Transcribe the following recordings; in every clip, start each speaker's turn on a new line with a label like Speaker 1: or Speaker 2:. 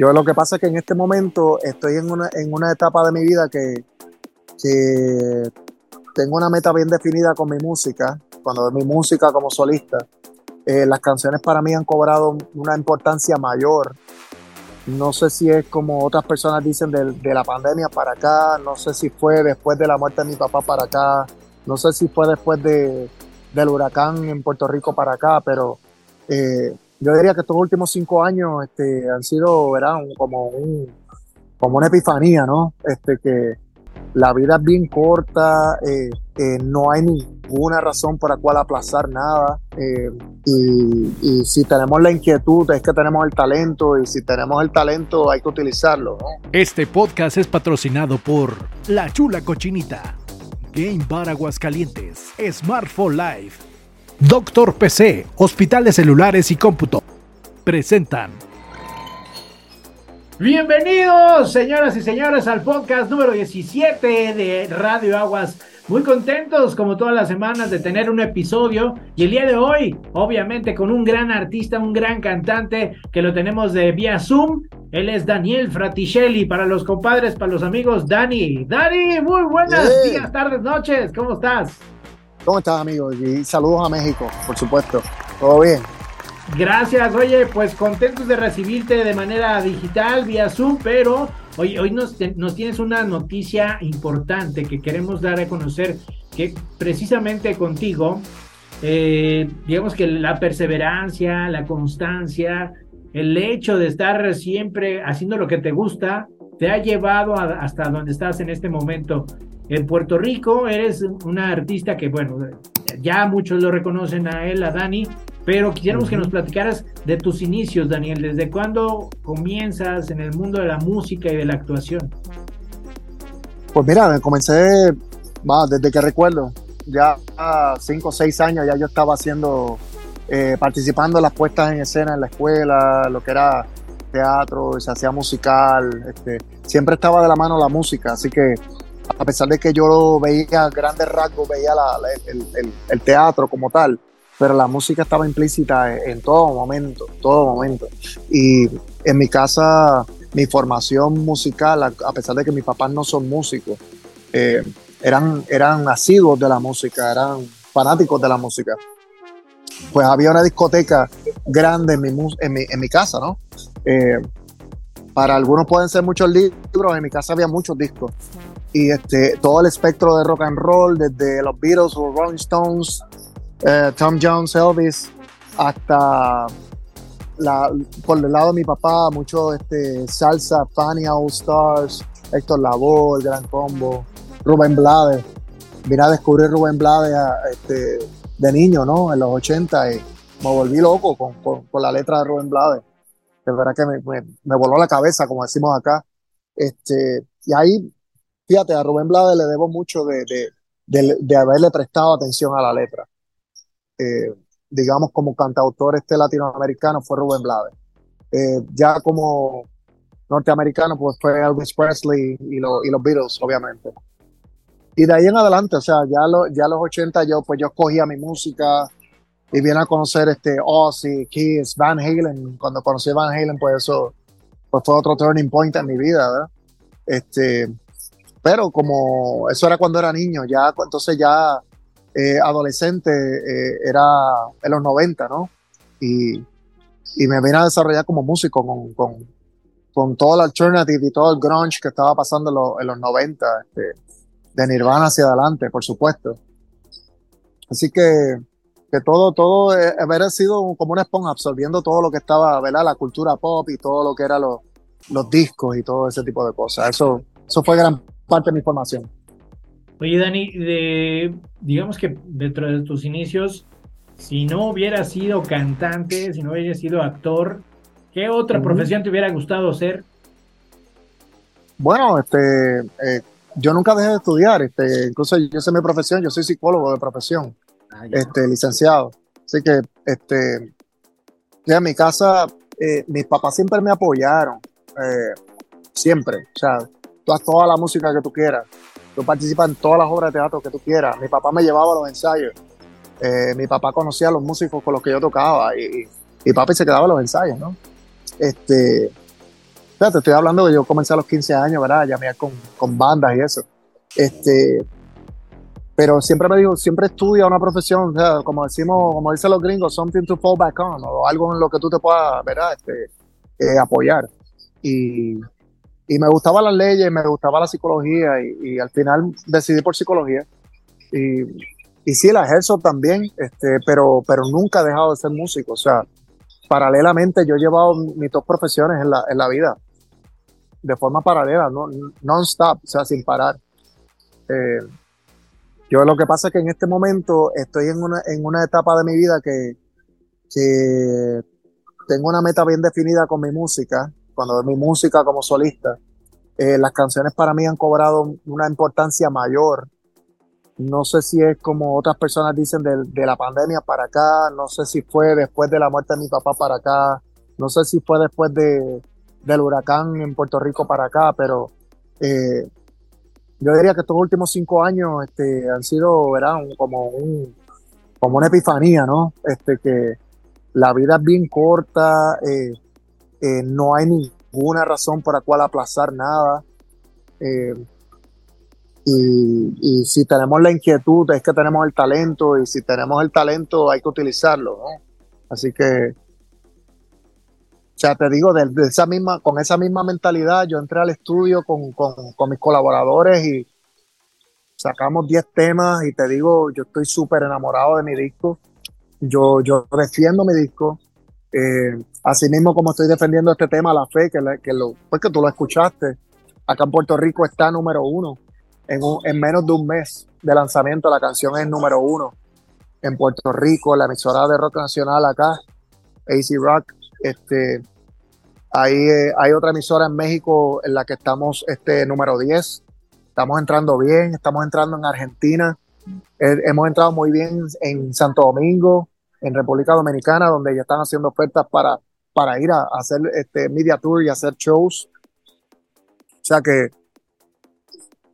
Speaker 1: Yo lo que pasa es que en este momento estoy en una, en una etapa de mi vida que, que tengo una meta bien definida con mi música, cuando mi música como solista. Eh, las canciones para mí han cobrado una importancia mayor. No sé si es como otras personas dicen de, de, la pandemia para acá, no sé si fue después de la muerte de mi papá para acá, no sé si fue después de, del huracán en Puerto Rico para acá, pero eh, yo diría que estos últimos cinco años este, han sido como, un, como una epifanía, ¿no? Este, que la vida es bien corta, eh, eh, no hay ninguna razón por la cual aplazar nada. Eh, y, y, si tenemos la inquietud, es que tenemos el talento, y si tenemos el talento, hay que utilizarlo. ¿no?
Speaker 2: Este podcast es patrocinado por La Chula Cochinita, Game Bar Aguascalientes, Smartphone Life, Doctor PC, Hospital de Celulares y Cómputo. Presentan.
Speaker 3: Bienvenidos, señoras y señores, al podcast número 17 de Radio Aguas. Muy contentos, como todas las semanas, de tener un episodio. Y el día de hoy, obviamente, con un gran artista, un gran cantante, que lo tenemos de vía Zoom. Él es Daniel Fraticelli. Para los compadres, para los amigos, Dani. Dani, muy buenas
Speaker 1: Hey.
Speaker 3: días, tardes, noches. ¿Cómo estás?
Speaker 1: ¿Cómo estás, amigos? Y saludos a México, por supuesto. ¿Todo bien?
Speaker 3: Gracias, oye, pues contentos de recibirte de manera digital, vía Zoom, pero hoy, hoy nos, nos tienes una noticia importante que queremos dar a conocer, que precisamente contigo, eh, digamos que la perseverancia, la constancia, el hecho de estar siempre haciendo lo que te gusta, te ha llevado hasta donde estás en este momento. En Puerto Rico eres una artista que, bueno, ya muchos lo reconocen a él, a Dani, pero quisiéramos que nos platicaras de tus inicios, Daniel. ¿Desde cuándo comienzas en el mundo de la música y de la actuación?
Speaker 1: Pues mira, comencé desde que recuerdo, ya a cinco o seis años ya yo estaba haciendo, eh, participando en las puestas en escena en la escuela, lo que era teatro, se hacía musical, este, siempre estaba de la mano la música, así que a pesar de que yo veía grandes rasgos, veía el, teatro como tal, pero la música estaba implícita en, todo momento, todo momento. Y en mi casa mi formación musical, a, pesar de que mis papás no son músicos, eh, eran, eran asiduos de la música, eran fanáticos de la música. Pues había una discoteca grande en mi, en mi, en mi casa, ¿no? Eh, para algunos pueden ser muchos libros, en mi casa había muchos discos. Y este, todo el espectro de rock and roll, desde los Beatles o Rolling Stones, eh, Tom Jones, Elvis, hasta la, por el lado de mi papá, mucho este, salsa, Fania All Stars, Héctor Lavoe, el Gran Combo, Rubén Blades. Vine a descubrir Rubén Blades este, de niño, ¿no? En los 80 y me volví loco con, con- con la letra de Rubén Blades. De verdad que me, me, me voló la cabeza, como decimos acá. Este, y ahí, fíjate, a Rubén Blades le debo mucho de, de, de- de haberle prestado atención a la letra. Eh, digamos, como cantautor este latinoamericano fue Rubén Blades. Eh, ya como norteamericano, pues fue Elvis Presley y, lo- y los Beatles, obviamente. Y de ahí en adelante, o sea, ya, lo, ya a los 80 yo, pues yo escogía mi música y vine a conocer este Ozzy, Kiss, Van Halen. Cuando conocí a Van Halen, pues eso pues fue otro turning point en mi vida, ¿verdad? Este, pero como eso era cuando era niño, ya entonces ya eh, adolescente eh, era en los 90, ¿no? Y, y me vine a desarrollar como músico con, con, con todo el alternative y todo el grunge que estaba pasando en, en los 90, este, de Nirvana hacia adelante, por supuesto. Así que, que todo, todo eh, haber sido como una esponja absorbiendo todo lo que estaba, ¿verdad? La cultura pop y todo lo que eran los, los discos y todo ese tipo de cosas. Eso, eso fue gran parte de mi formación.
Speaker 3: Oye, Dani, de, digamos que dentro de tus inicios, si no hubieras sido cantante, si no hubieras sido actor, ¿qué otra profesión te hubiera gustado ser?
Speaker 1: Bueno, este, eh, yo nunca dejé de estudiar, este, incluso yo sé mi profesión, yo soy psicólogo de profesión, este, licenciado. Así que, este, ya en mi casa, eh, mis papás siempre me apoyaron, eh, siempre. O sea, tú haz toda la música que tú quieras, tú participas en todas las obras de teatro que tú quieras. Mi papá me llevaba a los ensayos, eh, mi papá conocía a los músicos con los que yo tocaba y, y, papi se quedaba en los ensayos, ¿no? Este, te estoy hablando que yo comencé a los 15 años, ¿verdad? Llamé con, con bandas y eso. Este, pero siempre me digo, siempre estudia una profesión, como decimos, como dicen los gringos, something to fall back on, o algo en lo que tú te puedas, ¿verdad? Este, eh, apoyar. Y, y, me gustaba las leyes, me gustaba la psicología, y, y al final decidí por psicología. Y, y sí, la ejerzo también, este, pero, pero nunca he dejado de ser músico, o sea, paralelamente yo he llevado mis dos profesiones en la, en la vida, de forma paralela, no, non-stop, o sea, sin parar. Eh, yo lo que pasa es que en este momento estoy en una, en una etapa de mi vida que, que tengo una meta bien definida con mi música, cuando mi música como solista. Eh, las canciones para mí han cobrado una importancia mayor. No sé si es como otras personas dicen de, la pandemia para acá, no sé si fue después de la muerte de mi papá para acá, no sé si fue después de, del huracán en Puerto Rico para acá, pero eh, yo diría que estos últimos cinco años este, han sido, como, un, como una epifanía, ¿no? Este, que la vida es bien corta, eh, eh, no hay ninguna razón por la cual aplazar nada. Eh, y, si tenemos la inquietud, es que tenemos el talento, y si tenemos el talento, hay que utilizarlo. Así que, o sea, te digo, de, esa misma, con esa misma mentalidad, yo entré al estudio con, con, con mis colaboradores y sacamos 10 temas y te digo, yo estoy súper enamorado de mi disco. Yo, yo defiendo mi disco. Eh, así mismo como estoy defendiendo este tema, La Fe, que, lo, pues que tú lo escuchaste, acá en Puerto Rico está número uno. En, un, en menos de un mes de lanzamiento la canción es número uno. En Puerto Rico, la emisora de rock nacional acá, AC Rock, este, hay, eh, hay otra emisora en México en la que estamos este, número 10. Estamos entrando bien, estamos entrando en Argentina, eh, hemos entrado muy bien en Santo Domingo, en República Dominicana, donde ya están haciendo ofertas para, para ir a, hacer este media tour y hacer shows. O sea que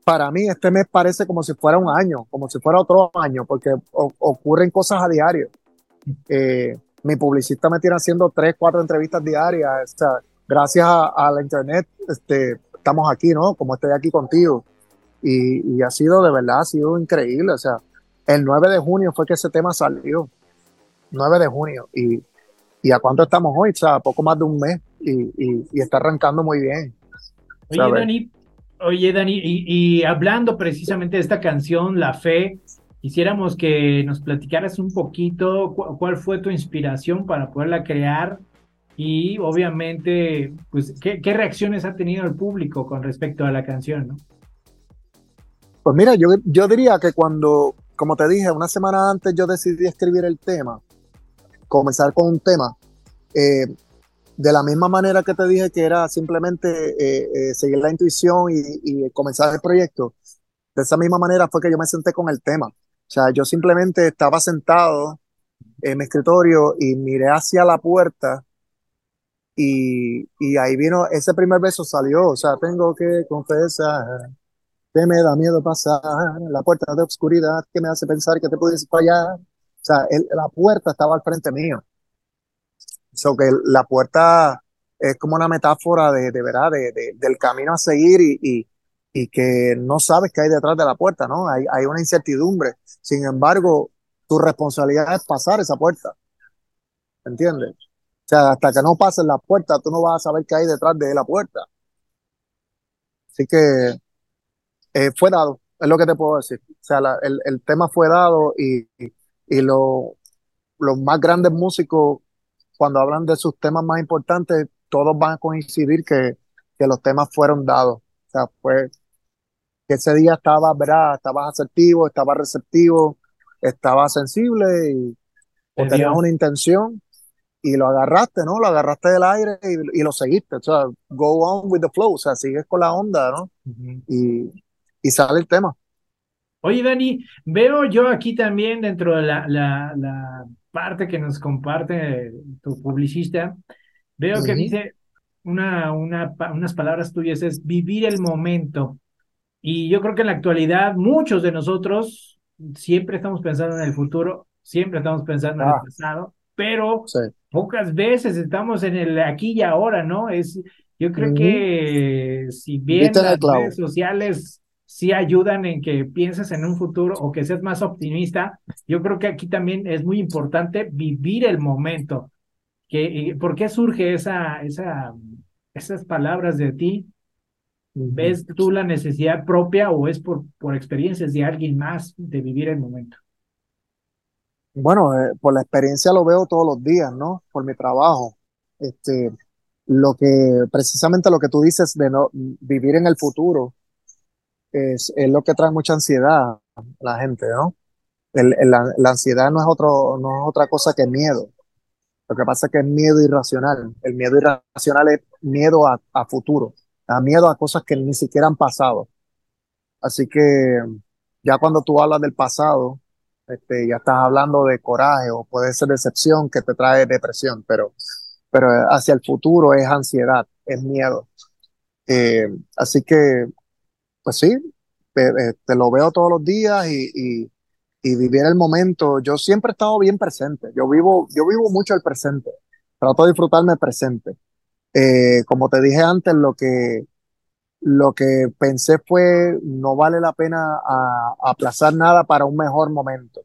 Speaker 1: para mí este mes parece como si fuera un año, como si fuera otro año, porque ocurren cosas a diario. Eh, mi publicista me tiene haciendo tres, cuatro entrevistas diarias. O sea, gracias a, a, la internet este, estamos aquí, ¿no? Como estoy aquí contigo. Y, y, ha sido, de verdad, ha sido increíble. O sea, el 9 de junio fue que ese tema salió. 9 de junio. Y, y a cuánto estamos hoy? O sea, poco más de un mes. Y, y, y está arrancando muy bien.
Speaker 3: Oye. Dani, oye, Dani, y, hablando precisamente de esta canción, La Fe, quisiéramos que nos platicaras un poquito cu cuál fue tu inspiración para poderla crear y obviamente, pues, ¿qué, ¿qué, reacciones ha tenido el público con respecto a la canción, ¿no?
Speaker 1: Pues mira, yo, yo diría que cuando, como te dije, una semana antes yo decidí escribir el tema, comenzar con un tema, eh, de la misma manera que te dije que era simplemente eh, eh, seguir la intuición y, comenzar el proyecto, de esa misma manera fue que yo me senté con el tema. O sea, yo simplemente estaba sentado en mi escritorio y miré hacia la puerta y, y ahí vino, ese primer beso salió, o sea, tengo que confesar que me da miedo pasar la puerta de obscuridad que me hace pensar que te puedes fallar. Sea, la puerta estaba al frente mío. So que la puerta es como una metáfora de, de verdad, de, de, del camino a seguir y, y, y, que no sabes qué hay detrás de la puerta, ¿no? Hay, hay una incertidumbre. Sin embargo, tu responsabilidad es pasar esa puerta. ¿Entiendes? O sea, hasta que no pases la puerta, tú no vas a saber qué hay detrás de la puerta. Así que eh, fue dado, es lo que te puedo decir. O sea, la, el, el, tema fue dado y, y, y lo, los más grandes músicos, cuando hablan de sus temas más importantes, todos van a coincidir que, que los temas fueron dados. O sea, fue que ese día estaba, ¿verdad? Estabas asertivo, estaba receptivo, estaba sensible y o tenías una intención y lo agarraste, ¿no? Lo agarraste del aire y, y, lo seguiste. O sea, go on with the flow, o sea, sigues con la onda, ¿no? Uh -huh. y, y, sale el tema.
Speaker 3: Oye, Dani, veo yo aquí también dentro de la, la, la parte que nos comparte tu publicista, veo -huh. que dice una, una, unas palabras tuyas, es vivir el momento. Y yo creo que en la actualidad muchos de nosotros siempre estamos pensando en el futuro, siempre estamos pensando ah. en el pasado, pero sí. pocas veces estamos en el aquí y ahora, ¿no? Es Yo creo que si bien las redes sociales sí ayudan en que pienses en un futuro o que seas más optimista, yo creo que aquí también es muy importante vivir el momento. Que, ¿Por qué surge esa, esa, esas palabras de ti? ¿Ves tú la necesidad propia o es por, por experiencias de alguien más de vivir el momento?
Speaker 1: Bueno, eh, por la experiencia lo veo todos los días, ¿no? Por mi trabajo. Este, lo que, precisamente lo que tú dices de no vivir en el futuro es, es lo que trae mucha ansiedad a la gente, ¿no? La, la, ansiedad no es, otro, no es otra cosa que miedo. Lo que pasa es que es miedo irracional. El miedo irracional es miedo a, a futuro, a miedo a cosas que ni siquiera han pasado. Así que ya cuando tú hablas del pasado, este, ya estás hablando de coraje o puede ser decepción que te trae depresión, pero, pero hacia el futuro es ansiedad, es miedo. Eh, así que, pues sí, te, te, lo veo todos los días y, y, y, vivir el momento. Yo siempre he estado bien presente. Yo vivo, yo vivo mucho el presente. Trato de disfrutarme presente. Eh, como te dije antes, lo que, lo que pensé fue, no vale la pena aplazar nada para un mejor momento.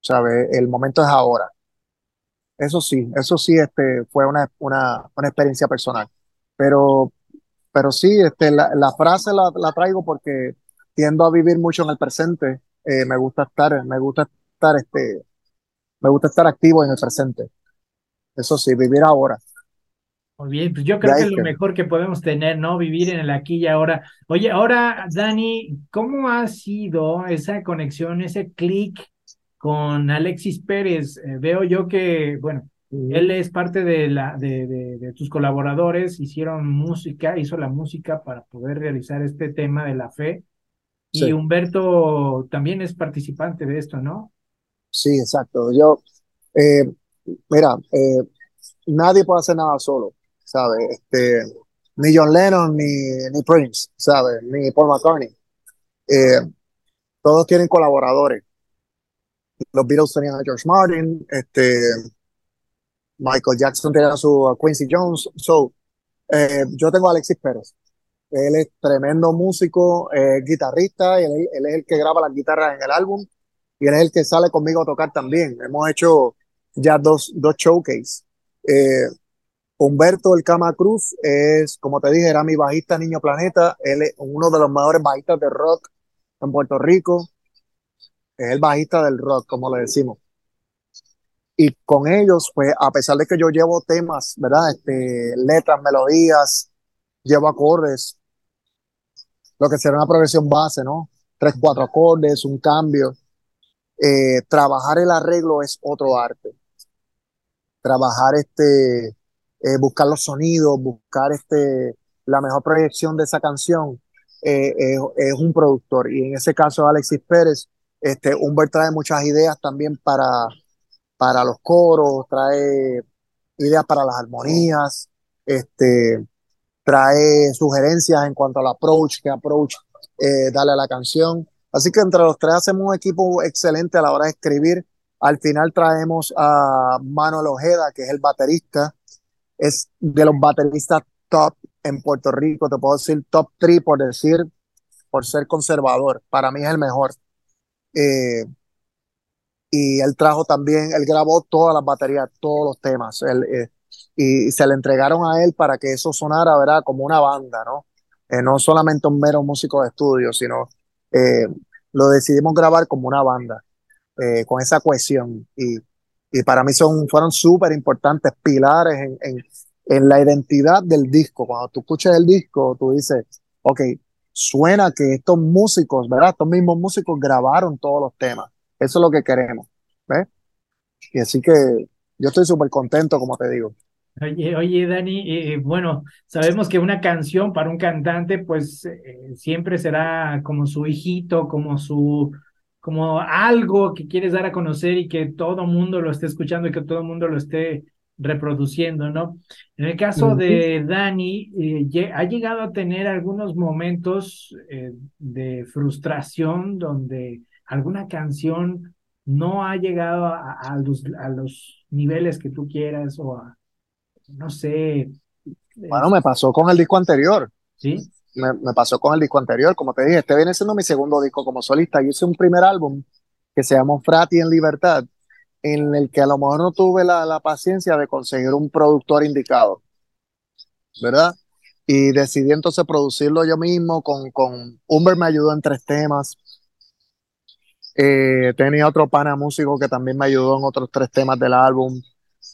Speaker 1: ¿Sabe? El momento es ahora. Eso sí, eso sí, este, fue una, una, una experiencia personal. Pero, pero sí, este, la, la frase la, la, traigo porque tiendo a vivir mucho en el presente. Eh, me gusta estar, me gusta estar, este, me gusta estar activo en el presente. Eso sí, vivir ahora.
Speaker 3: Muy bien, pues yo creo que es lo mejor que podemos tener, ¿no? Vivir en el aquí y ahora. Oye, ahora, Dani, ¿cómo ha sido esa conexión, ese clic con Alexis Pérez? Eh, veo yo que, bueno, él es parte de, la, de, de, tus colaboradores, hicieron música, hizo la música para poder realizar este tema de la fe. Y Humberto también es participante de esto, ¿no?
Speaker 1: Sí, exacto. Yo, eh, mira, eh, nadie puede hacer nada solo ¿sabes? Este, ni John Lennon, ni, ni Prince, ¿sabes? Ni Paul McCartney. Eh, todos tienen colaboradores. Los Beatles tenían a George Martin, este, Michael Jackson tenía su Quincy Jones. So, eh, yo tengo a Alexis Pérez. Él es tremendo músico, eh, guitarrista, y él, él, es el que graba las guitarras en el álbum y él es el que sale conmigo a tocar también. Hemos hecho ya dos, dos showcase. Eh, Humberto El Cama Cruz es, como te dije, era mi bajista Niño Planeta. Él es uno de los mejores bajistas de rock en Puerto Rico. Es el bajista del rock, como le decimos. Y con ellos, pues, a pesar de que yo llevo temas, ¿verdad? Este, letras, melodías, llevo acordes, lo que será una progresión base, ¿no? Tres, cuatro acordes, un cambio. Eh, trabajar el arreglo es otro arte. Trabajar este, eh, buscar los sonidos, buscar este, la mejor proyección de esa canción, eh, es, un productor. Y en ese caso, Alexis Pérez, este, Humbert trae muchas ideas también para, para los coros, trae ideas para las armonías, este, trae sugerencias en cuanto al approach, qué approach eh, darle a la canción. Así que entre los tres hacemos un equipo excelente a la hora de escribir. Al final traemos a Manuel Ojeda, que es el baterista, es de los bateristas top en Puerto Rico, te puedo decir top 3 por decir, por ser conservador. Para mí es el mejor. Eh, y él trajo también, él grabó todas las baterías, todos los temas. Él, eh, y, se le entregaron a él para que eso sonara, ¿verdad? Como una banda, ¿no? Eh, no solamente un mero músico de estudio, sino lo decidimos grabar como una banda, con esa cohesión. Y, y para mí son, fueron súper importantes pilares en, en, en, la identidad del disco. Cuando tú escuchas el disco, tú dices, ok, suena que estos músicos, ¿verdad? Estos mismos músicos grabaron todos los temas. Eso es lo que queremos, ¿ves? Y así que yo estoy súper contento, como te digo.
Speaker 3: Oye, oye, Dani, eh, bueno, sabemos que una canción para un cantante, pues eh, siempre será como su hijito, como su, como algo que quieres dar a conocer y que todo mundo lo esté escuchando y que todo mundo lo esté reproduciendo, ¿no? En el caso de Dani, eh, ha llegado a tener algunos momentos eh, de frustración donde alguna canción no ha llegado a, los, a los niveles que tú quieras o a, no sé,
Speaker 1: Bueno, me pasó con el disco anterior.
Speaker 3: Sí.
Speaker 1: Me, me, pasó con el disco anterior. Como te dije, este viene siendo mi segundo disco como solista. Yo hice un primer álbum que se llamó Frati en Libertad, en el que a lo mejor no tuve la, la paciencia de conseguir un productor indicado. ¿Verdad? Y decidí entonces producirlo yo mismo. Con, con Humber me ayudó en tres temas. Eh, tenía otro pana músico que también me ayudó en otros tres temas del álbum.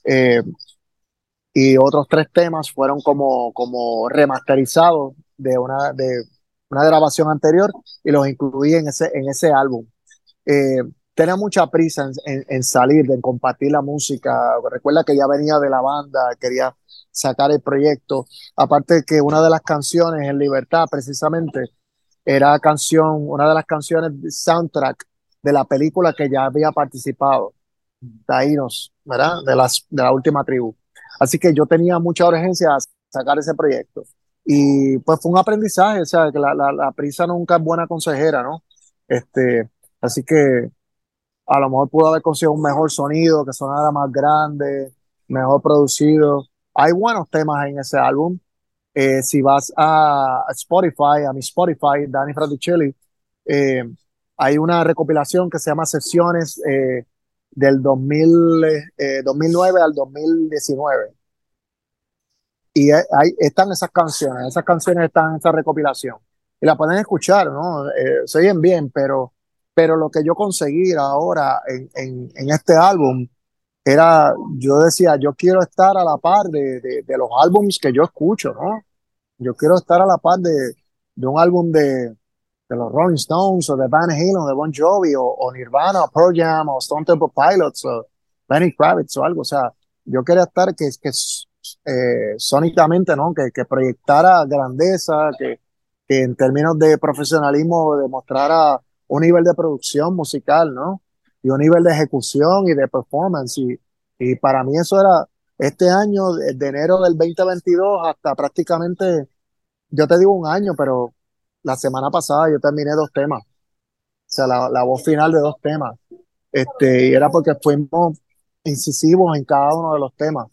Speaker 1: Eh, y otros tres temas fueron como, como remasterizados de una, de una grabación anterior y los incluí en ese, en ese álbum. Eh, tenía mucha prisa en, en, salir, en compartir la música. Recuerda que ya venía de la banda, quería sacar el proyecto. Aparte que una de las canciones en Libertad, precisamente, era canción, una de las canciones de soundtrack de la película que ya había participado, Taínos, ¿verdad? De, las, de la última tribu. Así que yo tenía mucha urgencia a sacar ese proyecto. Y pues fue un aprendizaje, o sea, que la, la, prisa nunca es buena consejera, ¿no? Este, así que a lo mejor pudo haber conseguido un mejor sonido, que sonara más grande, mejor producido. Hay buenos temas en ese álbum. Eh, si vas a Spotify, a mi Spotify, Danny Fraticelli, eh, hay una recopilación que se llama Sesiones eh, del 2000, 2009 al 2019. Y ahí están esas canciones, esas canciones están en esa recopilación. Y la pueden escuchar, ¿no? se oyen bien, pero pero lo que yo conseguí ahora en, en, en, este álbum era, yo decía, yo quiero estar a la par de, de, de, los álbums que yo escucho, ¿no? Yo quiero estar a la par de, de un álbum de, de los Rolling Stones o de Van Halen o de Bon Jovi o, Nirvana o Pearl Jam o Stone Temple Pilots o Lenny Kravitz o algo. O sea, yo quería estar que, que eh, sónicamente, ¿no? Que, que proyectara grandeza, que, que en términos de profesionalismo demostrara un nivel de producción musical, ¿no? Y un nivel de ejecución y de performance. Y, y para mí eso era este año, de enero del 2022 hasta prácticamente, yo te digo un año, pero la semana pasada yo terminé dos temas. O sea, la, la voz final de dos temas. Este, y era porque fuimos incisivos en cada uno de los temas.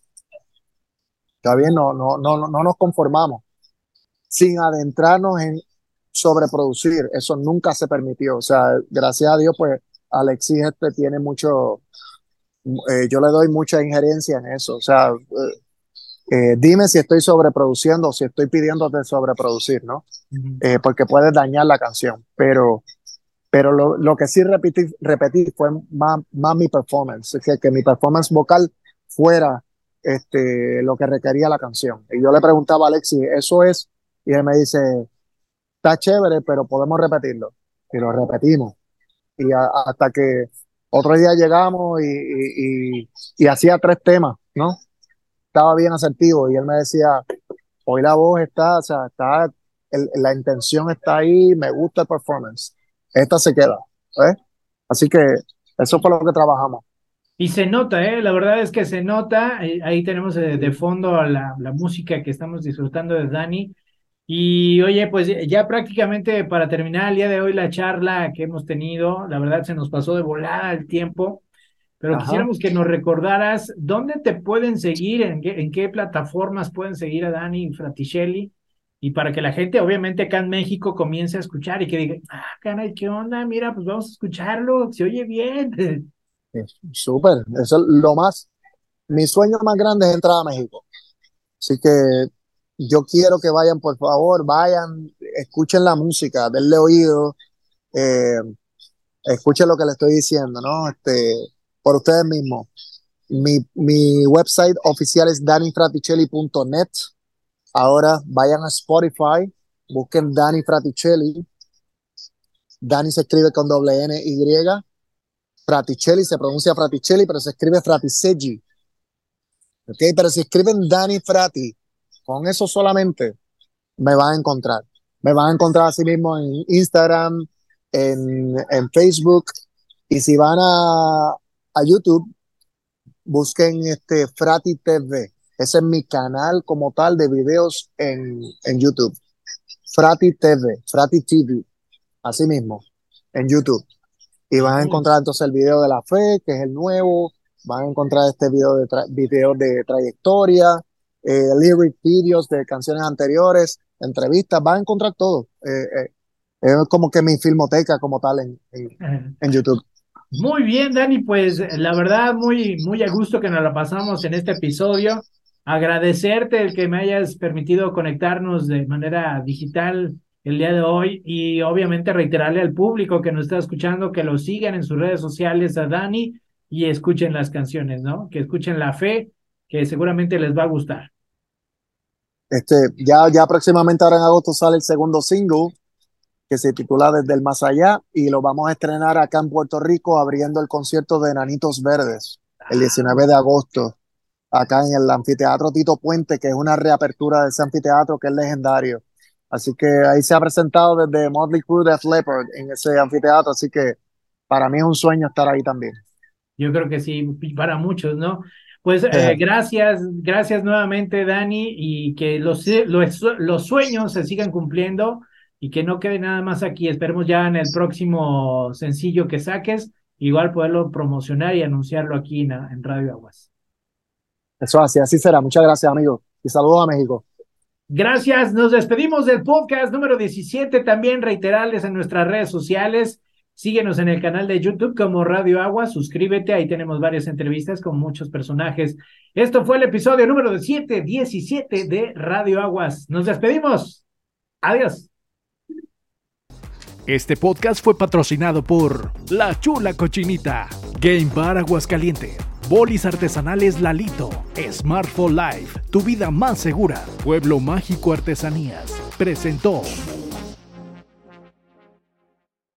Speaker 1: Está bien, no, no, no, no nos conformamos. Sin adentrarnos en sobreproducir, eso nunca se permitió. O sea, gracias a Dios, pues Alexis este tiene mucho, eh, yo le doy mucha injerencia en eso. O sea, eh, eh, dime si estoy sobreproduciendo o si estoy pidiéndote sobreproducir, ¿no? Uh -huh. porque puedes dañar la canción, pero, pero lo, lo que sí repetí, repetí fue más, más mi performance, que, que mi performance vocal fuera este, lo que requería la canción. Y yo le preguntaba a Alexis, ¿eso es? Y él me dice, está chévere, pero podemos repetirlo. Y lo repetimos. Y a, hasta que otro día llegamos y, y, y, y, hacía tres temas, ¿no? Estaba bien asertivo y él me decía, hoy la voz está, o sea, está, la intención está ahí, me gusta el performance. Esta se queda, ¿eh? Así que eso fue lo que trabajamos.
Speaker 3: Y se nota, ¿eh? La verdad es que se nota. Ahí tenemos de, de fondo la, la música que estamos disfrutando de Dani. Y oye, pues ya prácticamente para terminar el día de hoy la charla que hemos tenido, la verdad se nos pasó de volada el tiempo, pero Ajá. quisiéramos que nos recordaras dónde te pueden seguir, en qué, en qué plataformas pueden seguir a Dani Fraticelli, y para que la gente, obviamente acá en México, comience a escuchar y que diga, ah, caray, ¿qué onda? Mira, pues vamos a escucharlo, se oye bien.
Speaker 1: Súper, eso es lo más, mi sueño más grande es entrar a México. Así que yo quiero que vayan, por favor, vayan, escuchen la música, denle oído, eh, escuchen lo que le estoy diciendo, ¿no? Este, por ustedes mismos. Mi, mi website oficial es dannyfraticelli.net. Ahora vayan a Spotify, busquen Danny Fraticelli. Danny se escribe con doble N Y. Fraticelli se pronuncia Fraticelli, pero se escribe Fraticelli. ¿Ok? Pero si escriben Danny Frati, con eso solamente me van a encontrar. Me van a encontrar así mismo en Instagram, en, en Facebook. Y si van a, a YouTube, busquen este Frati TV. Ese es mi canal como tal de videos en, en YouTube. Frati TV, Frati TV. Así mismo, en YouTube. Y van a encontrar entonces el video de la fe, que es el nuevo. Van a encontrar este video de, tra video de trayectoria eh, lyric videos de canciones anteriores, entrevistas, va a encontrar todo. Eh, es como que mi filmoteca como tal en, en, YouTube.
Speaker 3: Muy bien, Dani, pues la verdad, muy, muy a gusto que nos la pasamos en este episodio. Agradecerte el que me hayas permitido conectarnos de manera digital el día de hoy y obviamente reiterarle al público que nos está escuchando que lo sigan en sus redes sociales a Dani y escuchen las canciones, ¿no? Que escuchen La Fe, que seguramente les va a gustar.
Speaker 1: Este, ya, ya próximamente ahora en agosto sale el segundo single que se titula Desde el Más Allá y lo vamos a estrenar acá en Puerto Rico abriendo el concierto de Nanitos Verdes el 19 de agosto acá en el anfiteatro Tito Puente, que es una reapertura de ese anfiteatro que es legendario. Así que ahí se ha presentado desde Motley Crue de Leppard en ese anfiteatro, así que para mí es un sueño estar ahí también.
Speaker 3: Yo creo que sí, para muchos, ¿no? Pues eh, gracias, gracias nuevamente, Dani, y que los, los, los, sueños se sigan cumpliendo y que no quede nada más aquí. Esperemos ya en el próximo sencillo que saques, igual poderlo promocionar y anunciarlo aquí en, en Radio Aguas.
Speaker 1: Eso así, así será. Muchas gracias, amigo. Y saludos a México.
Speaker 3: Gracias. Nos despedimos del podcast número 17. También reiterarles en nuestras redes sociales. Síguenos en el canal de YouTube como Radio Agua. Suscríbete. Ahí tenemos varias entrevistas con muchos personajes. Esto fue el episodio número 7, 17 de Radio Aguas. Nos despedimos. Adiós.
Speaker 2: Este podcast fue patrocinado por La Chula Cochinita, Game Bar Aguascaliente. Bolis artesanales Lalito, Smartphone Life, tu vida más segura, Pueblo Mágico Artesanías, presentó